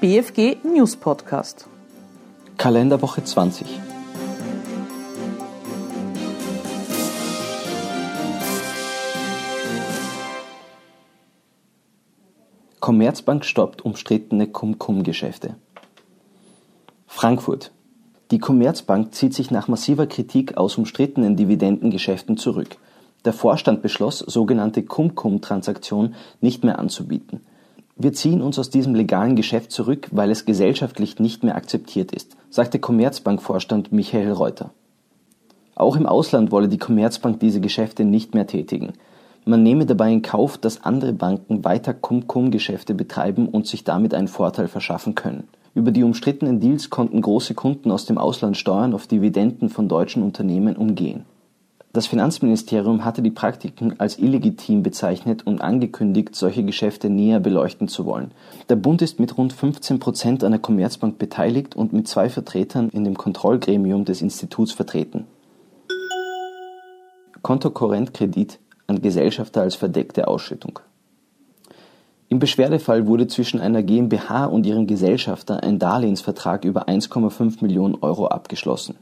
BFG News Podcast. Kalenderwoche 20. Commerzbank stoppt umstrittene Cum-Cum-Geschäfte. Frankfurt. Die Commerzbank zieht sich nach massiver Kritik aus umstrittenen Dividendengeschäften zurück. Der Vorstand beschloss, sogenannte Cum-Cum-Transaktionen nicht mehr anzubieten. Wir ziehen uns aus diesem legalen Geschäft zurück, weil es gesellschaftlich nicht mehr akzeptiert ist, sagte Commerzbank-Vorstand Michael Reuter. Auch im Ausland wolle die Commerzbank diese Geschäfte nicht mehr tätigen. Man nehme dabei in Kauf, dass andere Banken weiter Cum-Cum-Geschäfte betreiben und sich damit einen Vorteil verschaffen können. Über die umstrittenen Deals konnten große Kunden aus dem Ausland Steuern auf Dividenden von deutschen Unternehmen umgehen. Das Finanzministerium hatte die Praktiken als illegitim bezeichnet und angekündigt, solche Geschäfte näher beleuchten zu wollen. Der Bund ist mit rund 15 Prozent an der Commerzbank beteiligt und mit zwei Vertretern in dem Kontrollgremium des Instituts vertreten. Kontokorrentkredit an Gesellschafter als verdeckte Ausschüttung. Im Beschwerdefall wurde zwischen einer GmbH und ihrem Gesellschafter ein Darlehensvertrag über 1,5 Millionen Euro abgeschlossen.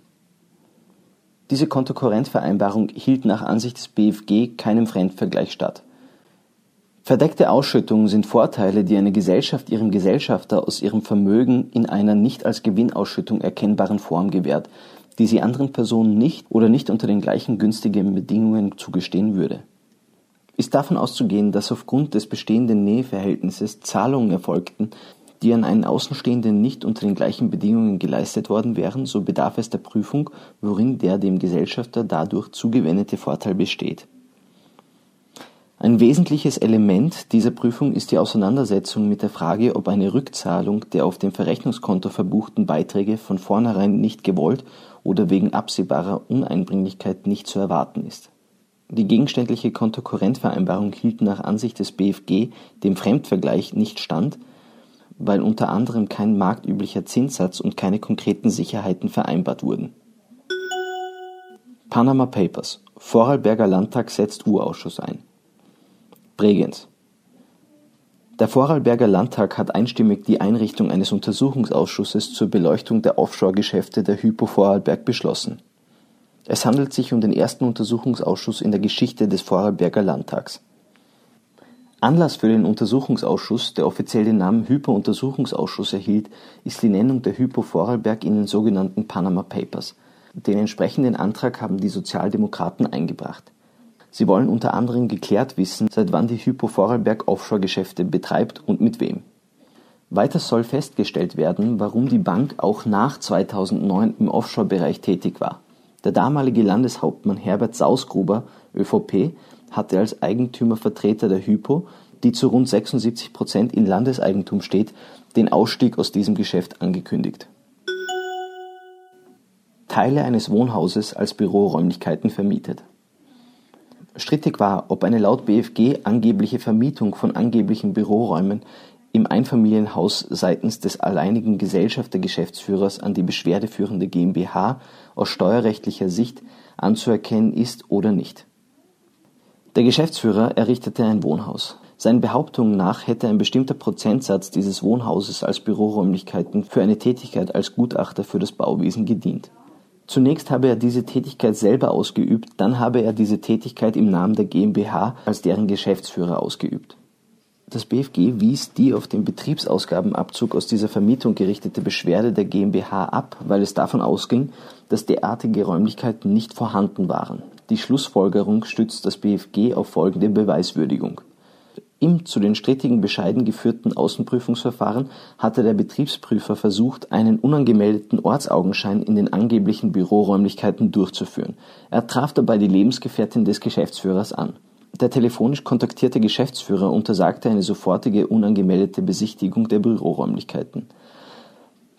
Diese Kontokorrentvereinbarung hielt nach Ansicht des BfG keinem Fremdvergleich statt. Verdeckte Ausschüttungen sind Vorteile, die eine Gesellschaft ihrem Gesellschafter aus ihrem Vermögen in einer nicht als Gewinnausschüttung erkennbaren Form gewährt, die sie anderen Personen nicht oder nicht unter den gleichen günstigen Bedingungen zugestehen würde ist davon auszugehen, dass aufgrund des bestehenden Näheverhältnisses Zahlungen erfolgten, die an einen Außenstehenden nicht unter den gleichen Bedingungen geleistet worden wären, so bedarf es der Prüfung, worin der dem Gesellschafter dadurch zugewendete Vorteil besteht. Ein wesentliches Element dieser Prüfung ist die Auseinandersetzung mit der Frage, ob eine Rückzahlung der auf dem Verrechnungskonto verbuchten Beiträge von vornherein nicht gewollt oder wegen absehbarer Uneinbringlichkeit nicht zu erwarten ist die gegenständliche Kontokorrentvereinbarung hielt nach Ansicht des BfG dem Fremdvergleich nicht stand, weil unter anderem kein marktüblicher Zinssatz und keine konkreten Sicherheiten vereinbart wurden. Panama Papers Vorarlberger Landtag setzt U-Ausschuss ein. Bregenz Der Vorarlberger Landtag hat einstimmig die Einrichtung eines Untersuchungsausschusses zur Beleuchtung der Offshore-Geschäfte der Hypo Vorarlberg beschlossen es handelt sich um den ersten Untersuchungsausschuss in der Geschichte des Vorarlberger Landtags. Anlass für den Untersuchungsausschuss, der offiziell den Namen Hypo-Untersuchungsausschuss erhielt, ist die Nennung der Hypo Vorarlberg in den sogenannten Panama Papers. Den entsprechenden Antrag haben die Sozialdemokraten eingebracht. Sie wollen unter anderem geklärt wissen, seit wann die Hypo Vorarlberg Offshore-Geschäfte betreibt und mit wem. Weiter soll festgestellt werden, warum die Bank auch nach 2009 im Offshore-Bereich tätig war der damalige Landeshauptmann Herbert Sausgruber (ÖVP) hatte als Eigentümervertreter der Hypo, die zu rund 76 Prozent in Landeseigentum steht, den Ausstieg aus diesem Geschäft angekündigt. Teile eines Wohnhauses als Büroräumlichkeiten vermietet. Strittig war, ob eine laut BfG angebliche Vermietung von angeblichen Büroräumen im Einfamilienhaus seitens des alleinigen Gesellschafter-Geschäftsführers an die beschwerdeführende GmbH aus steuerrechtlicher Sicht anzuerkennen ist oder nicht. Der Geschäftsführer errichtete ein Wohnhaus. Seinen Behauptungen nach hätte ein bestimmter Prozentsatz dieses Wohnhauses als Büroräumlichkeiten für eine Tätigkeit als Gutachter für das Bauwesen gedient. Zunächst habe er diese Tätigkeit selber ausgeübt, dann habe er diese Tätigkeit im Namen der GmbH als deren Geschäftsführer ausgeübt das BfG wies die auf den Betriebsausgabenabzug aus dieser Vermietung gerichtete Beschwerde der GmbH ab, weil es davon ausging, dass derartige Räumlichkeiten nicht vorhanden waren. Die Schlussfolgerung stützt das BfG auf folgende Beweiswürdigung. Im zu den strittigen Bescheiden geführten Außenprüfungsverfahren hatte der Betriebsprüfer versucht, einen unangemeldeten Ortsaugenschein in den angeblichen Büroräumlichkeiten durchzuführen. Er traf dabei die Lebensgefährtin des Geschäftsführers an der telefonisch kontaktierte Geschäftsführer untersagte eine sofortige unangemeldete Besichtigung der Büroräumlichkeiten.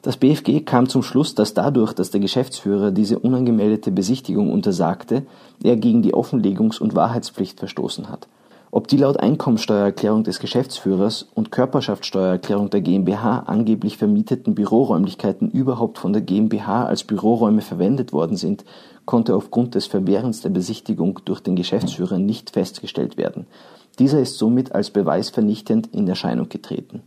Das BfG kam zum Schluss, dass dadurch, dass der Geschäftsführer diese unangemeldete Besichtigung untersagte, er gegen die Offenlegungs und Wahrheitspflicht verstoßen hat ob die laut Einkommensteuererklärung des Geschäftsführers und Körperschaftssteuererklärung der GmbH angeblich vermieteten Büroräumlichkeiten überhaupt von der GmbH als Büroräume verwendet worden sind, konnte aufgrund des Verwehrens der Besichtigung durch den Geschäftsführer nicht festgestellt werden. Dieser ist somit als Beweis vernichtend in Erscheinung getreten